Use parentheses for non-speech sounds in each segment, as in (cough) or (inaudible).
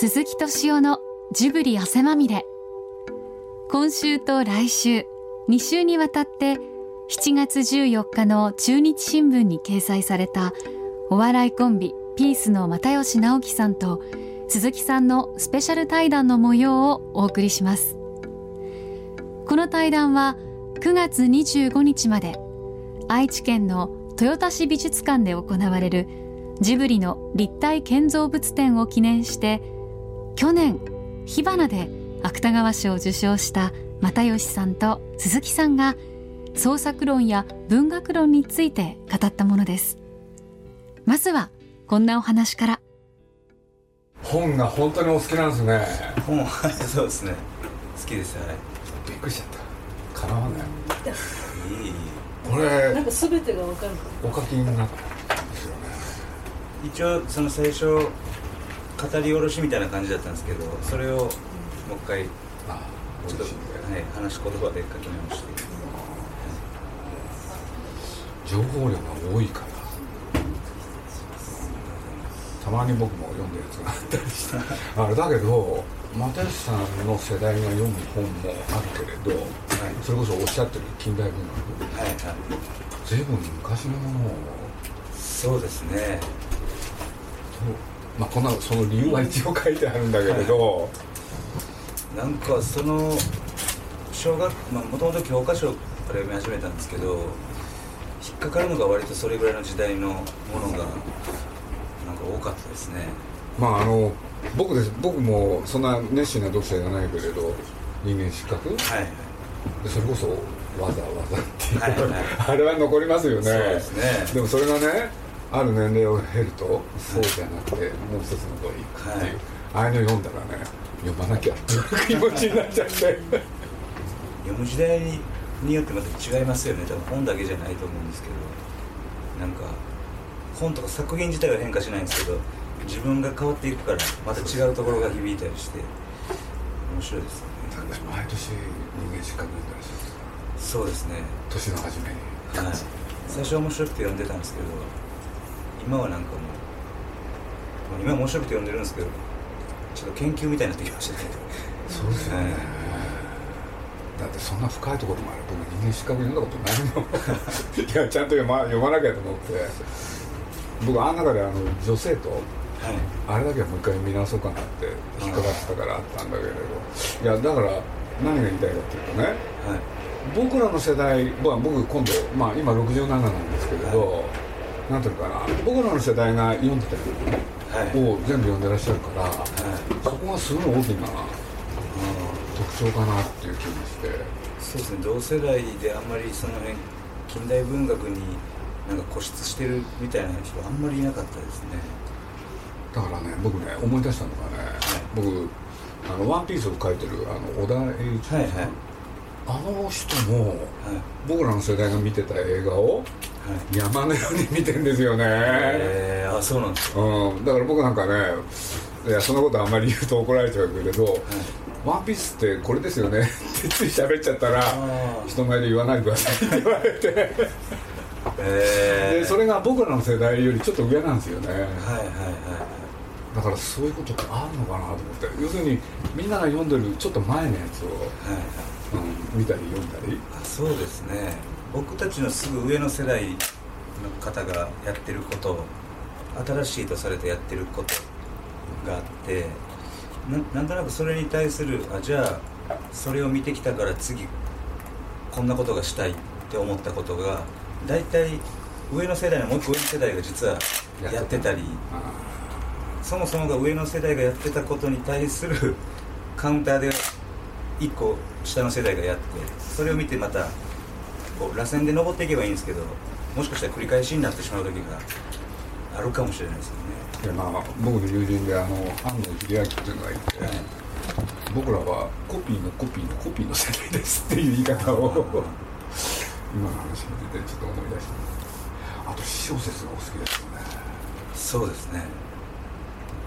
鈴木敏夫のジブリ汗まみれ。今週と来週2週にわたって7月14日の中日新聞に掲載されたお笑いコンビピースの又吉直樹さんと鈴木さんのスペシャル対談の模様をお送りします。この対談は9月25日まで愛知県の豊田市美術館で行われるジブリの立体建造物展を記念して去年火花で芥川賞を受賞した又吉さんと鈴木さんが創作論や文学論について語ったものです。まずはこんなお話から。本が本当にお好きなんですね。本はいそうですね。好きですはいびっくりしちゃった。かなわない。いいいいこれなんか全てがわかるお書きになったんですよね。一応その最初語り下ろしみたいな感じだったんですけどそれをもう一回あちょっと、はい、話し言葉で書き直して。情報量が多いから。たまに僕も読んだやつがあったりして。(laughs) あれだけど又吉さんの世代が読む本もあるけれど、それこそおっしゃってる近代文学。はいはい。随分昔のものを。そうですねまあこんなその理由は一応書いてあるんだけれど、なんかその小学まあもともと教科書から読み始めたんですけど引っかかるのが割とそれぐらいの時代のものがなんか多かったですね。まああの僕です僕もそんな熱心な読者じゃないけれど人間失格？はいはい。でそれこそわざわざっていう、はいはい。(laughs) あれは残りますよね。そうですね。でもそれがねある年齢を経るとそうじゃなくてもう一つの方に行くっていう、ああいうの読んだらね読まなきゃっていう気持ちになっちゃって。読む時代によってまた違いますよね。多分本だけじゃないと思うんですけど。なんか本とか作品自体は変化しないんですけど自分が変わっていくからまた違うところが響いたりして面白いですよね。毎年人間失格読んだりするそうですね。年の初めに。はい。最初は面白くて読んでたんですけど今はなんかもうまあ今は面白くて読んでるんですけどちょっと研究みたいになってきましたね。そうですよね、だってそんな深いところまで僕人間失格読んだことないの。(laughs) いやちゃんと読ま読まなきゃと思って。僕あん中であの女性とはい。あれだけはもう一回見直そうかなって引っかかってたからあったんだけれど。いやだから何が言いたいかっていうとねはい。僕らの世代まあ僕今度、まあ、今67なんですけれど、なんていうのかな。僕らの世代が読んでたはい。本を全部読んでらっしゃるから、はい。そこがすごい大きな。特徴かなっていう気がして。そうですね。同世代であんまりその辺近代文学になんか固執してるみたいな人あんまりいなかったですね。だからね僕ね思い出したのがね、僕あの「ワンピースを書いてるあの小田栄一さん、はいはいあの人もはい。僕らの世代が見てた映画をはい。山のように見てんですよね、えー、あそうなんですか。うん、だから僕なんかねいやそんなことあんまり言うと怒られちゃうけれど「ワンピースってこれですよね」ってつい喋っちゃったらあ人前で言わないでくださいって言われて。えー、でそれが僕らの世代よりちょっと上なんですよね。はいはいはいだからそういうことってあるのかなと思って。要するにみんなが読んでるちょっと前のやつを、はいはいはいうん、見たり読んだり。あそうですね。僕たちのすぐ上の世代の方がやってること新しいとされてやってることがあってななんとなくそれに対するあじゃあそれを見てきたから次こんなことがしたいって思ったことが大体上の世代のもう一個上の世代が実はやってたりそもそもが上の世代がやってたことに対するカウンターで一個下の世代がやってそれを見てまたこう螺旋で登っていけばいいんですけどもしかしたら繰り返しになってしまう時があるかもしれないですよね。でまあ僕の友人であの安野秀明っていうのがいて、僕らはコピーのコピーのコピーの世代ですっていう言い方を今の話聞いててちょっと思い出したあと私小説がお好きですよね。そうですね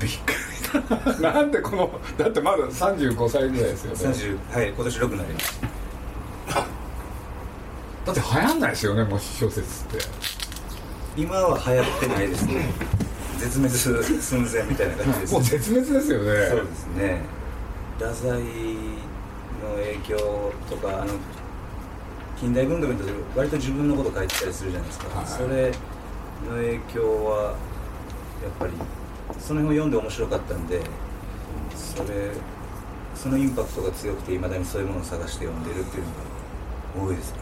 びっくりだなんでこのだってまだ35歳ぐらいですよね。30はい今年6になります。だって流行んないですよねもう小説って。今は流行ってないですね。絶滅寸前みたいな感じですもう絶滅ですよね。そうですね。太宰の影響とかあの近代文学にとって割と自分のこと書いてたりするじゃないですか、はい。それの影響はやっぱりその辺を読んで面白かったんでそれそのインパクトが強くていまだにそういうものを探して読んでるっていうのが多いですよね。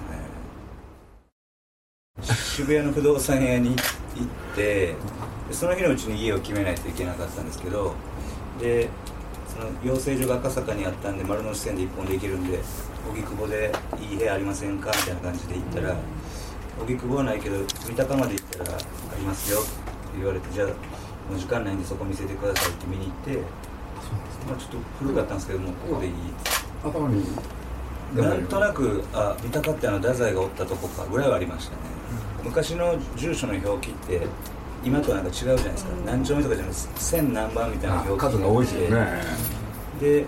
渋谷の不動産屋に行ってその日のうちに家を決めないといけなかったんですけどでその養成所が赤坂にあったんで丸の内線で一本で行けるんで荻窪でいい部屋ありませんかみたいな感じで行ったら荻窪はないけど三鷹まで行ったらありますよって言われてじゃあもう時間ないんでそこ見せてくださいって見に行ってまあ、ちょっと古かったんですけどもここでいい頭に。なんとなくあ三鷹ってあの太宰がおったとこかぐらいはありましたね、昔の住所の表記って今とはなんか違うじゃないですか、何丁目とかじゃなくて千何番みたいな表記数が多いですよね。で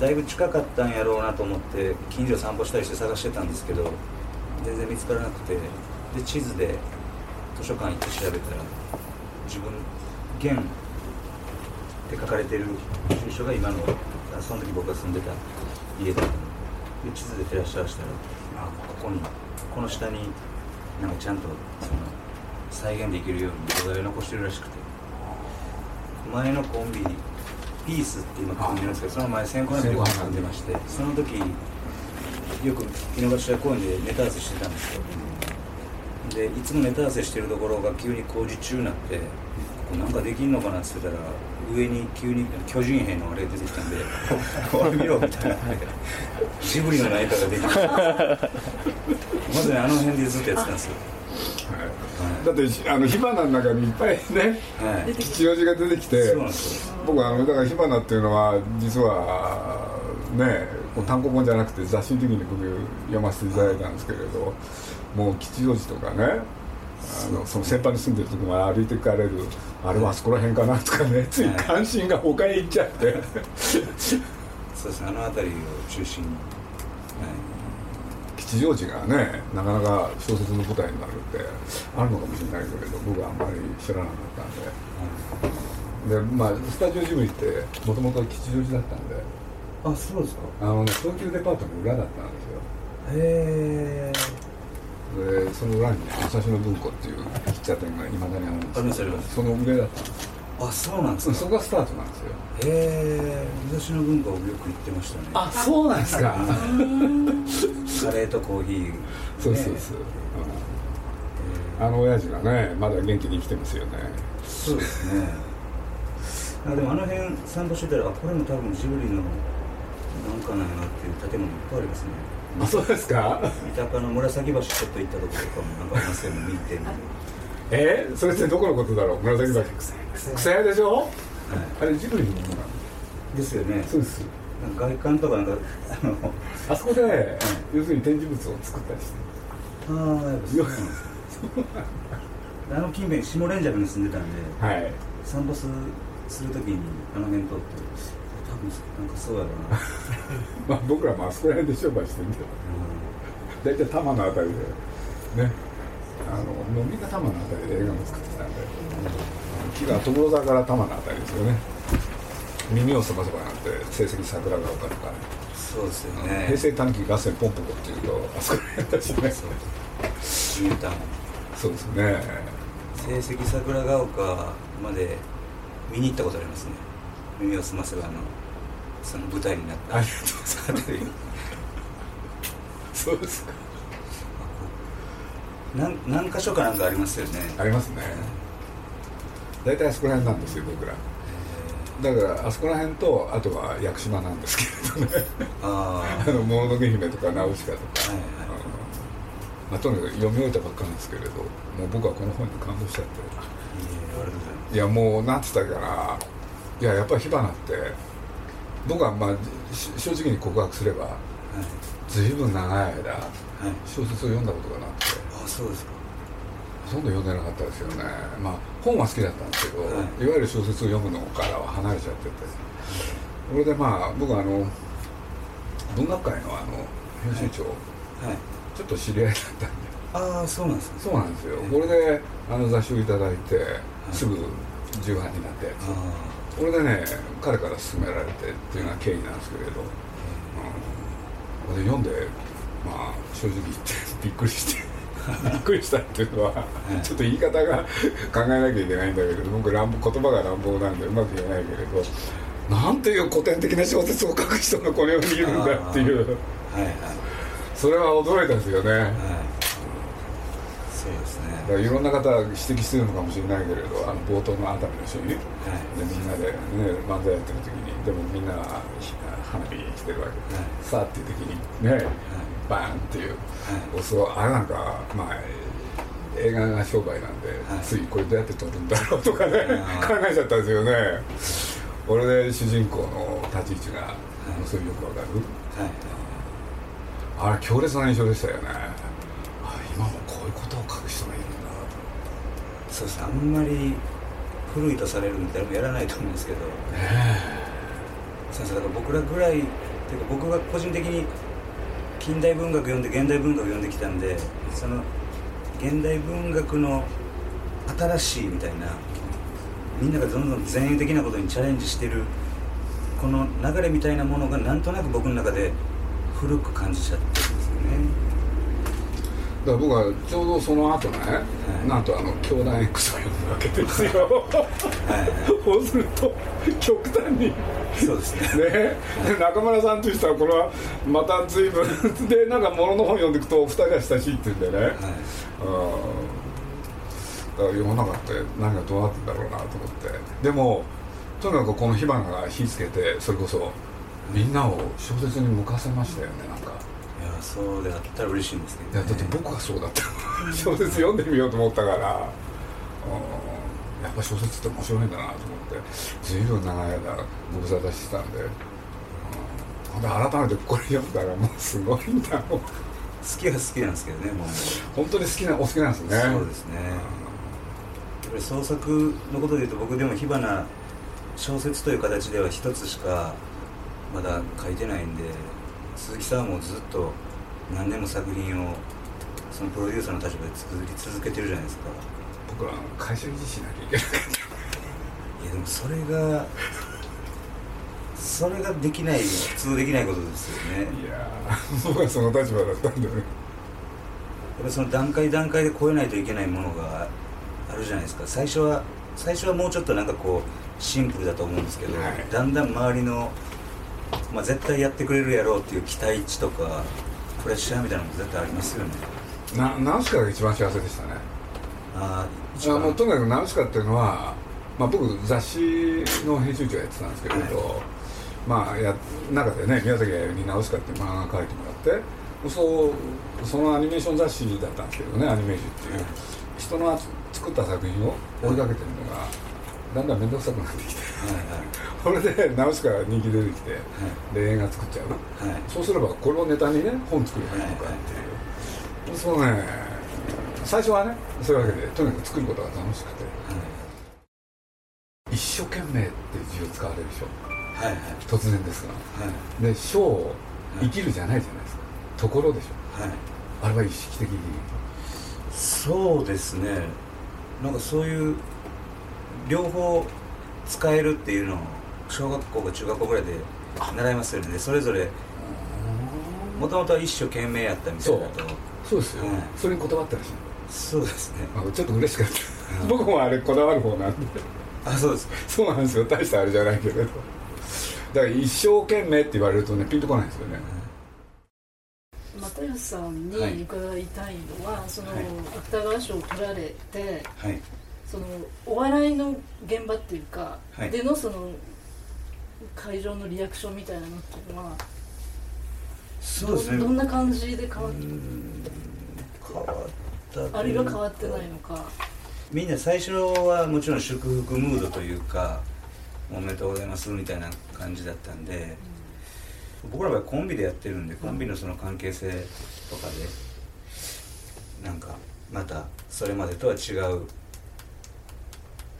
だいぶ近かったんやろうなと思って近所散歩したりして探してたんですけど全然見つからなくてで地図で図書館行って調べたら自分現って書かれてる住所が今のその時僕が住んでた家だったので地図で照らし合わせたらあここにこの下になんかちゃんとその再現できるように土台を残してるらしくて。前のコンビピースって今組んでるんですけどその前先行なんで組んでましてその時よく井の頭公園でネタ合わせしてたんですよでいつもネタ合わせしてるところが急に工事中になってなんかできんのかなって言ってたら上に急に巨人兵のあれ出てきたんで (laughs) これ見ろみたいな。ジブリの何かができるまずねあの辺でずっとやってたんですよ。はい。だってあの火花の中にいっぱいねはい。吉祥寺が出てきて僕あのだから火花っていうのは実はね単行本じゃなくて雑誌的に僕読ませていただいたんですけれどもう吉祥寺とかねあのその先輩に住んでるとこまで歩いて行かれるあれはあそこら辺かなとかねつい関心が他へ行っちゃって。そうですねあの辺りを中心に、吉祥寺がねなかなか小説の舞台になるってあるのかもしれないけれど僕はあんまり知らなかったんで。でまあスタジオジブリってもともと吉祥寺だったんで。はい、あそうですか。あのね東急デパートの裏だったんですよ。へえでその裏にね武蔵野文庫っていう喫茶店がいまだにあるんですありますあります。その上だったんですあそうなんですか。そそこがスタートなんですよ。へえ昔の文化をよく言ってましたね。あそうなんですか。カレーとコーヒー、ね、そうそうそう、うんあの親父がねまだ元気に生きてますよね。そうですね。あでもあの辺散歩してたらあこれも多分ジブリのなんかなんやなっていう建物いっぱいありますねあそうですか？三鷹の紫橋ちょっと行ったところとかもなんかありますよね見てみてえそれってどこのことだろう？紫橋。草屋。でしょ？はあれジブリのものなんいですよね。そうです。外観とかなんかあのあそこで、要するに展示物を作ったりして。ああやっぱそうなんです (laughs) あの近辺下連雀に住んでたんではい。散歩するするときにあの辺通ってなんかそうやな、(laughs) まあ僕らもあそこら辺で商売してるん。で大体多摩のあたりでね。あのもうみんな多摩のあたりで映画も作ってたんで。木が所沢から多摩のあたりですよね。耳をすませばなんて成績桜ヶ丘とかね。そうですよね。平成短期合戦ポンポコっていうとあそこら辺だしね。ニュータウンそうですね。成績桜ヶ丘まで見に行ったことありますね。耳を澄ませばあのその舞台になった。ありがとうござい。ま (laughs) すそうですか。何何箇所かなんかありますよね。ありますね。大体あそこら辺なんですよ僕ら。だからあそこら辺とあとは屋久島なんですけれどね。あ (laughs) あのもののけ姫とかナウシカとか、あはいはい。まあ、とにかく読み終えたばっかなんですけれどもう僕はこの本に感動しちゃって。いやもうなんつったっけないややっぱり火花って僕はまあし正直に告白すればはい。随分長い間はい。小説を読んだことがなくて。あそうですか。ほとんど読んでなかったですよね。まあ本は好きだったんですけど、はい。い、わゆる小説を読むのからは離れちゃってて。それでまあ僕はあの文学界のあの編集長、はい。ちょっと知り合いだったんで。ああそうなんですか。そうなんですよ。これであの雑誌をいただいてすぐ重版になったやつこれでね彼から勧められてっていうのは経緯なんですけれど、うん、で読んでまあ正直言ってびっくりして (laughs) びっくりしたっていうのは、ちょっと言い方が (laughs) 考えなきゃいけないんだけれど僕乱暴言葉が乱暴なんでうまく言えないけれどなんていう古典的な小説を書く人がこの世にいるんだっていう、はいはい、それは驚いたんですよね、はいだからいろんな方が指摘してるのかもしれないけれどあの冒頭の熱海のシーン、はい、でみんなで、ね、漫才やってる時に。でもみんな花火してるわけ。で、はい、さあっていう時にね、はい、バーンっていう、はい、そうあれなんかまあ映画が商売なんで、ついこれどうやって撮るんだろうとかね考えちゃったんですよね。これで主人公の立ち位置が、そういうよくわかる、あれ強烈な印象でしたよね。今もこういうことを書く人がいるそうですねあんまり古いとされるみたいなのやらないと思うんですけど、ね、先生だから僕らぐらいっていうか僕が個人的に近代文学読んで現代文学読んできたんでその現代文学の新しいみたいなみんながどんどん前衛的なことにチャレンジしてるこの流れみたいなものがなんとなく僕の中で古く感じちゃって。だから僕はちょうどその後ね、はい、なんとあの「教団 X」を読むわけですよ。はい。そうすると極端に。そうですね。ね。中村さんという人はこれはまた随分でなんか物の本読んでいくと二人が親しいって言うんでね、はい、だから世の中って何がどうなってんだろうなと思って。でもとにかくこの火花が火つけてそれこそみんなを小説に向かせましたよねなんかそうであったら嬉しいんですけど、ね、いやだって僕がそうだった。(laughs) 小説読んでみようと思ったから、やっぱ小説って面白いんだなと思って。随分長い間ご無沙汰してたんで、うん、で改めてこれ読んだらもうすごいんだもん好きは好きなんですけどねもう。本当に好きなお好きなんですね。そうですね、やっぱり創作のことでいうと僕でも火花小説という形では一つしかまだ書いてないんで鈴木さんはもうずっと何年も作品をそのプロデューサーの立場で作り続けてるじゃないですか。僕ら会社維持しなきゃいけないいやでもそれがそれができない普通できないことですよね。いや僕はその立場だったんでね。やっぱりその段階段階で超えないといけないものがあるじゃないですか。最初は最初はもうちょっとなんかこうシンプルだと思うんですけど、はい、だんだん周りの、まあ、絶対やってくれるやろうっていう期待値とかプレッシャーみたいなのも絶対ありますよね。なナウシカが一番幸せでしたね？ああもうとにかくナウシカっていうのは、まあ、僕雑誌の編集長やってたんですけれど、はい、まあや中でね宮崎駿にナウシカっていう漫画描いてもらってそうそのアニメーション雑誌だったんですけどねアニメージっていう、はい、人の作った作品を追いかけてるのが、だんだん面倒くさくなってきて、はいはい、それでナウシカが人気出てきて、はい、で映画作っちゃう、はい、そうすればこれをネタにね本作ればいいのかっていう、そうね。最初はねそういうわけでとにかく作ることが楽しくて、一生懸命って字を使われるでしょ、はいはい、突然ですが、はい、で章生きるじゃないじゃないですか。ところでしょ、はい、あれは意識的に。そうですね。なんかそういう両方使えるっていうのを小学校か中学校ぐらいで習いますよね。それぞれもともとは一生懸命やったみたいなと。そう。ですよ、はい、それにこだわったらしいそうですね。ちょっと嬉しかった。(laughs) 僕もあれこだわる方なんで。あそうですそうなんですよ。大したあれじゃないけれど。だから一生懸命って言われるとねピンとこないんですよね。又吉さんに伺いたいのは、はい、その、芥川賞を取られて、はい、そのお笑いの現場っていうか、はい、でのその会場のリアクションみたいなのっていうのはそうですね。どんな感じで変わっ変わったあるいは変わってないのか。みんな最初はもちろん祝福ムードというかおめでとうございますみたいな感じだったんで、うん、僕らはコンビでやってるんでコンビのその関係性とかでなんかまたそれまでとは違う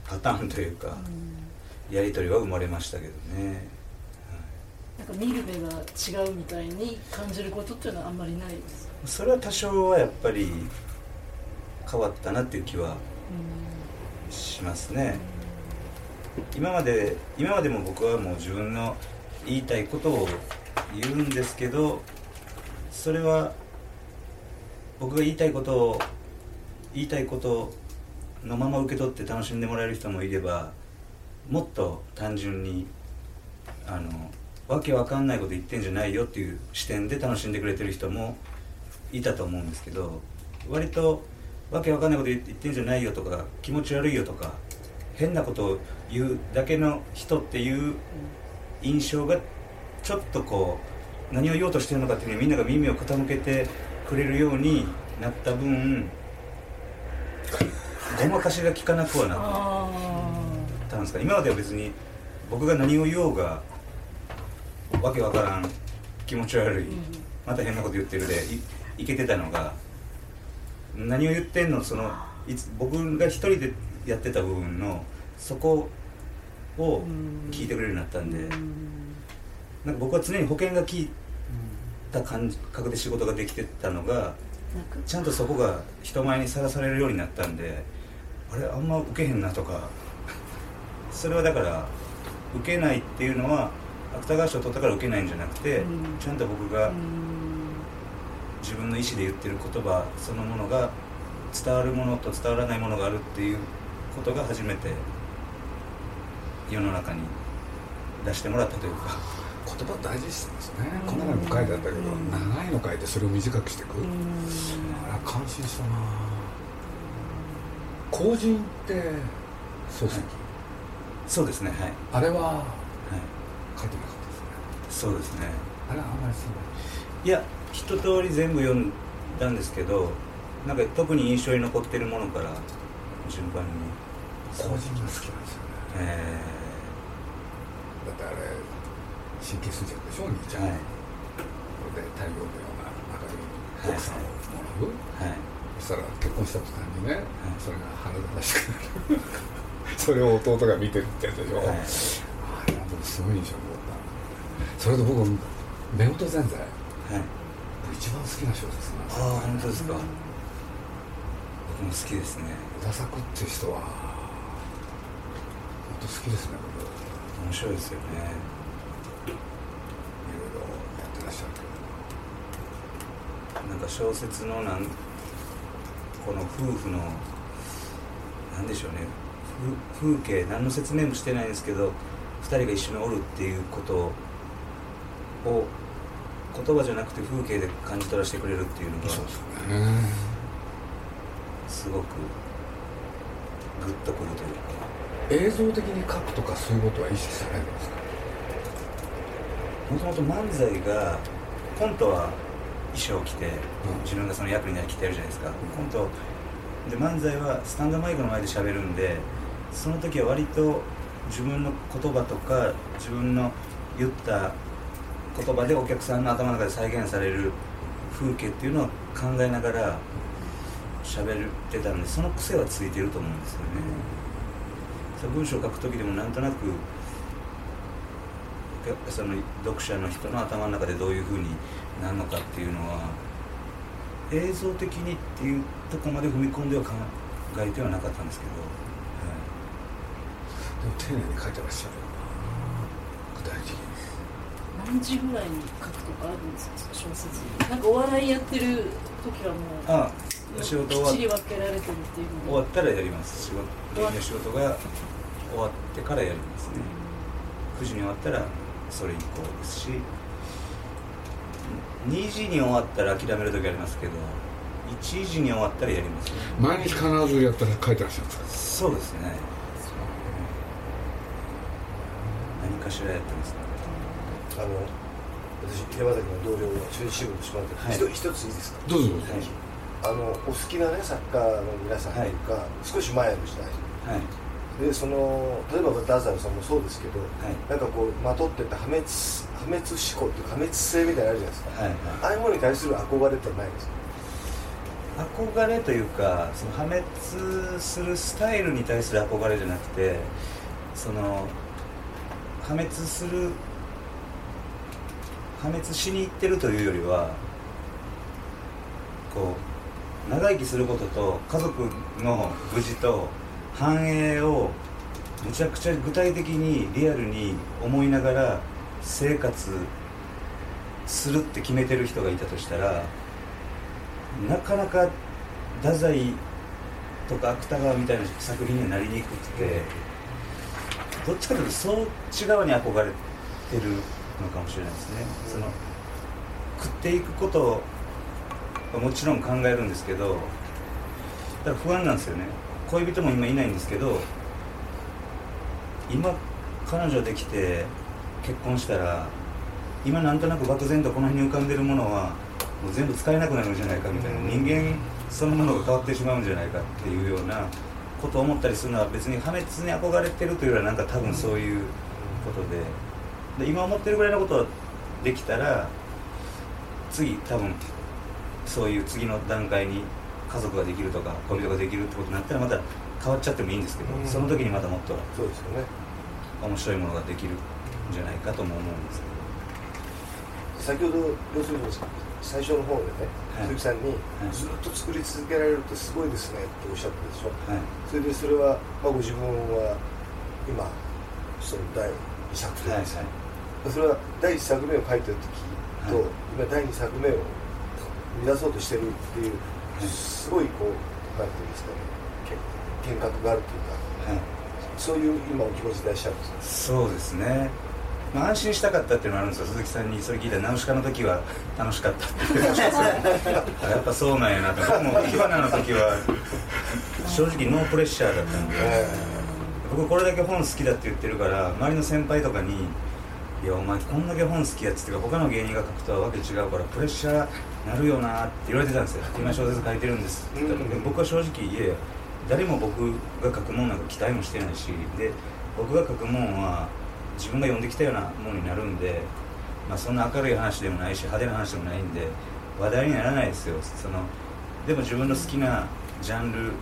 パターンというか、うん、やり取りは生まれましたけどね、なんか見る目が違うみたいに感じることっていうのはあんまりないですそれは多少はやっぱり変わったなっていう気はしますね、今まで今までも僕はもう自分の言いたいことを言うんですけどそれは僕が言いたいことを言いたいことのまま受け取って楽しんでもらえる人もいればもっと単純にあのわけわかんないこと言ってんじゃないよっていう視点で楽しんでくれてる人もいたと思うんですけど割とわけわかんないこと言ってんじゃないよとか気持ち悪いよとか変なことを言うだけの人っていう印象がちょっとこう何を言おうとしてるのかっていうのにみんなが耳を傾けてくれるようになった分ごまかしが効かなくはなった。んですか？今までは別に僕が何を言おうがわけわからん気持ち悪い、また変なこと言ってるでいいけてたのが何を言ってんの？そのいつ僕が一人でやってた部分のそこを聞いてくれるようになったんでなんか僕は常に保険が効いた感覚で仕事ができてたのがちゃんとそこが人前にさらされるようになったんであれあんま受けへんなとかそれはだから受けないっていうのは芥川賞取ったから受けないんじゃなくて、ちゃんと僕が自分の意思で言ってる言葉そのものが伝わるものと伝わらないものがあるっていうことが初めて世の中に出してもらったというか。言葉大事ですね。この前も書いてあったけど長いの書いてそれを短く。していくあれ感心したな。後人って漱石そうですねはい。あれは、はい、書いてなかったですね。そうですね。あれはあんまりそういや一通り全部読んだんですけどなんか特に印象に残ってるものから順番に。個人が好きなんですよね。えー、だってあれ神経衰弱でしょお兄ちゃん、はい、これで太陽のような明るい奥さんをもらう、はい、そしたら結婚した途端にね、はい、それが鼻立たしくなる (laughs) それを弟が見てるってやつでしょ、はい、あれはすごい印象に残った。それで僕夫婦ぜんざい、はい、一番好きな小説なんですああ本当ですか、僕も好きですね。小田作っていう人は本当好きですね僕。面白いですよね。いろいろやってらっしゃるけど。なんか小説のなんこの夫婦のなんでしょうね風景何の説明もしてないんですけど2人が一緒におるっていうことを言葉じゃなくて風景で感じ取らせてくれるっていうのがすごくグッとくるというか。映像的に書くとかそういうことは意識されるんですか？もともと漫才がコントは衣装を着て、うん、自分がその役になりきってるじゃないですか、うん、コントで漫才はスタンドマイクの前で喋るんでその時は割と自分の言葉とか自分の言った言葉でお客さんの頭の中で再現される風景っていうのを考えながら喋ってたのでその癖はついてると思うんですよね、文章を書く時でもなんとなくその読者の人の頭の中でどういうふうになるのかっていうのは映像的にっていうとこまで踏み込んでは考えてはなかったんですけど、丁寧に書いてらっしゃる具体的に何時ぐらいに書くとかあるんですか小説なんかお笑いやってる時はもうああ仕事きっちり分けられてるっていう終わったらやります。仕事の仕事が終わってからやりますね、9時に終わったらそれ以降ですし。2時に終わったら諦める時ありますけど1時に終わったらやります、ね、毎日必ずやったら書いてらっしゃるんですか？そうですね何かしらやってますねあの私山崎の同僚の中心部の島で、はい、一ついいですか？どうぞ。どうぞ、あのお好きなね作家の皆さんとい。うか、はい、少し前の時代、はい、でその例えばダザルさんもそうですけど、はい、なんかこうまとってた破滅破滅思考っていうか破滅性みたいなのあるじゃないですか、はいはい、ああいうものに対する憧れってないですか？憧れというかその破滅するスタイルに対する憧れじゃなくてその破滅する破滅しに行ってるというよりはこう長生きすることと家族の無事と繁栄をめちゃくちゃ具体的にリアルに思いながら生活するって決めてる人がいたとしたらなかなか太宰とか芥川みたいな作品にはなりにくくてどっちかというとそっち側に憧れてるのかもしれないですね。その食っていくことはもちろん考えるんですけどだから不安なんですよね恋人も今いないんですけど今彼女できて結婚したら今なんとなく漠然とこの辺に浮かんでるものはもう全部使えなくなるんじゃないかみたいな人間そのものが変わってしまうんじゃないかっていうようなことを思ったりするのは別に破滅に憧れてるというよりはなんか多分そういうことで。で今思ってるぐらいのことはできたら次多分そういう次の段階に家族ができるとか恋人ができるってことになったらまた変わっちゃってもいいんですけど、うん、その時にまたもっとそうですよね。面白いものができるんじゃないかとも思うんですけど。先ほど要するに最初の方でね、はい、鈴木さんに、ずっと作り続けられるってすごいですねっておっしゃったでしょ、はい、それでそれは、まあ、ご自分は今その第2作目はいはい、それは第1作目を書いてる時と、今第2作目を生み出そうとしてるっていうすごいこうなんていうんですかね見学があるというか、はい、そういう今お気持ちでいらっしゃるんですそうですねまあ、安心したかったっていうのはあるんですよ。鈴木さんにそれ聞いたらナウシカの時は楽しかったって言ってましたやっぱそうなんやなと。僕も火花の時は正直ノープレッシャーだったんで。僕これだけ本好きだって言ってるから周りの先輩とかに「いやお前こんだけ本好きやつっていうか他の芸人が書くとはわけ違うからプレッシャーなるよな」って言われてたんですよ「今小説書いてるんです」って言った僕は正直「いやいや誰も僕が書くもんなんか期待もしてないし。で僕が書くもんは自分が読んできたようなものになるんで、まあ、そんな明るい話でもないし派手な話でもないんで話題にならないですよ。そのでも自分の好きなジャンル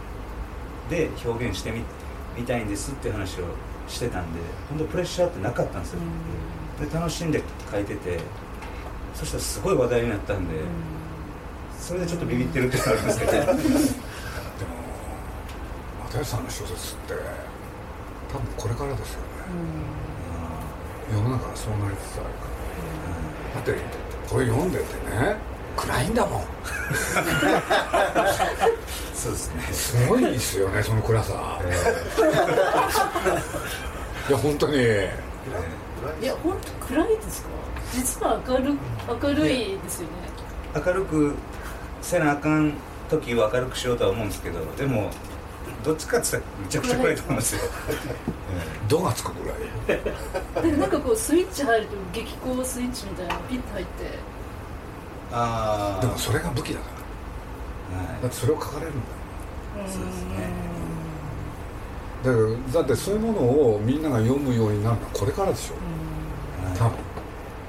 で表現してみみたいんですって話をしてたんで本当プレッシャーってなかったんですよ、で楽しんで書いててそしたらすごい話題になったんで、それでちょっとビビってるってのあるんですけど。(laughs) でも又吉さんの小説って多分これからですよね、世の中はそうなりつつあるから、だってこれ読んでてね。暗いんだもん。(laughs) そうですね。すごいですよねその暗さ、(laughs) いや本当に。いや本当暗いですか？実は明る明るいですよね。明るくせなあかん時は明るくしようとは思うんですけどでもどっちかって言ったらめちゃくちゃ暗いと思 (laughs) うんですよ「ど」がつくぐらいでなんかこうスイッチ入ると激高スイッチみたいなピッと入って。ああでもそれが武器だから、はい、だってそれを書かれるんだよそうですね。だからだってそういうものをみんなが読むようになるのはこれからでしょ。う多分。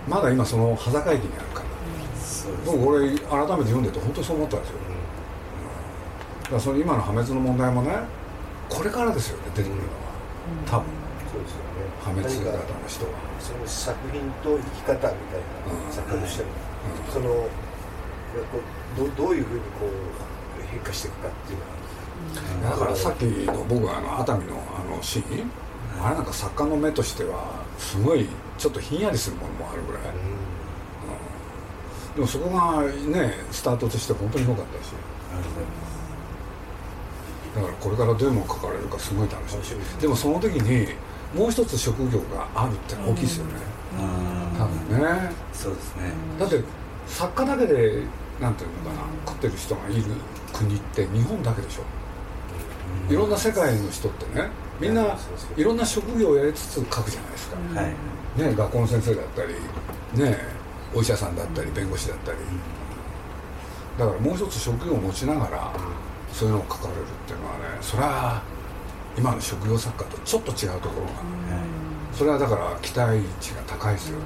まだ今その端境期にあるから、僕俺改めて読んでて本当にそう思ったんですよからその今の破滅の問題もねこれからですよね出てくるのは。多分。そうですよね。破滅型の人は。その作品と生き方みたいな作家としても、うん、そのどどういうふうにこう変化していくかっていうのは、だからさっきの僕はあの熱海のあのシーン、あれなんか作家の目としてはすごいちょっとひんやりするものもあるぐらい、うん、でもそこがねスタートとして本当に良かったし。ありがとうございますだからこれからどういうもの書かれるかすごい楽しみでもその時にもう一つ職業があるって大きいですよね、多分ね。そうですね。だって作家だけでなんていうのかな食ってる人がいる国って日本だけでしょ。いろんな世界の人ってねみんないろんな職業をやりつつ書くじゃないですか、はい、ね、学校の先生だったりねお医者さんだったり弁護士だったり。だからもう一つ職業を持ちながらそういうのを書かれるっていうのはねそれは今の職業作家とちょっと違うところが、ね、それはだから期待値が高いですよね。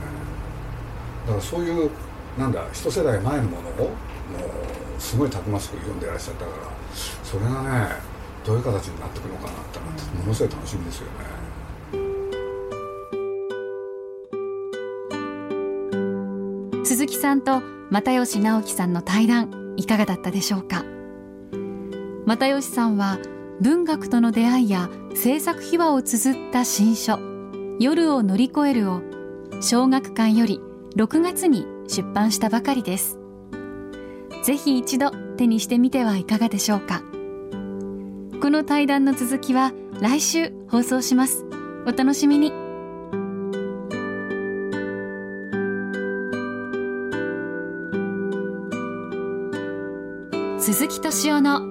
だからそういうなんだ一世代前のものをもうすごいたくましく読んでいらっしゃったからそれがねどういう形になっていくのかなってものすごい楽しみですよね。鈴木さんと又吉直樹さんの対談いかがだったでしょうか？又吉さんは文学との出会いや制作秘話を綴った新書「夜を乗り越える」を小学館より6月に出版したばかりです。ぜひ一度手にしてみてはいかがでしょうか。この対談の続きは来週放送します。お楽しみに。鈴木敏夫の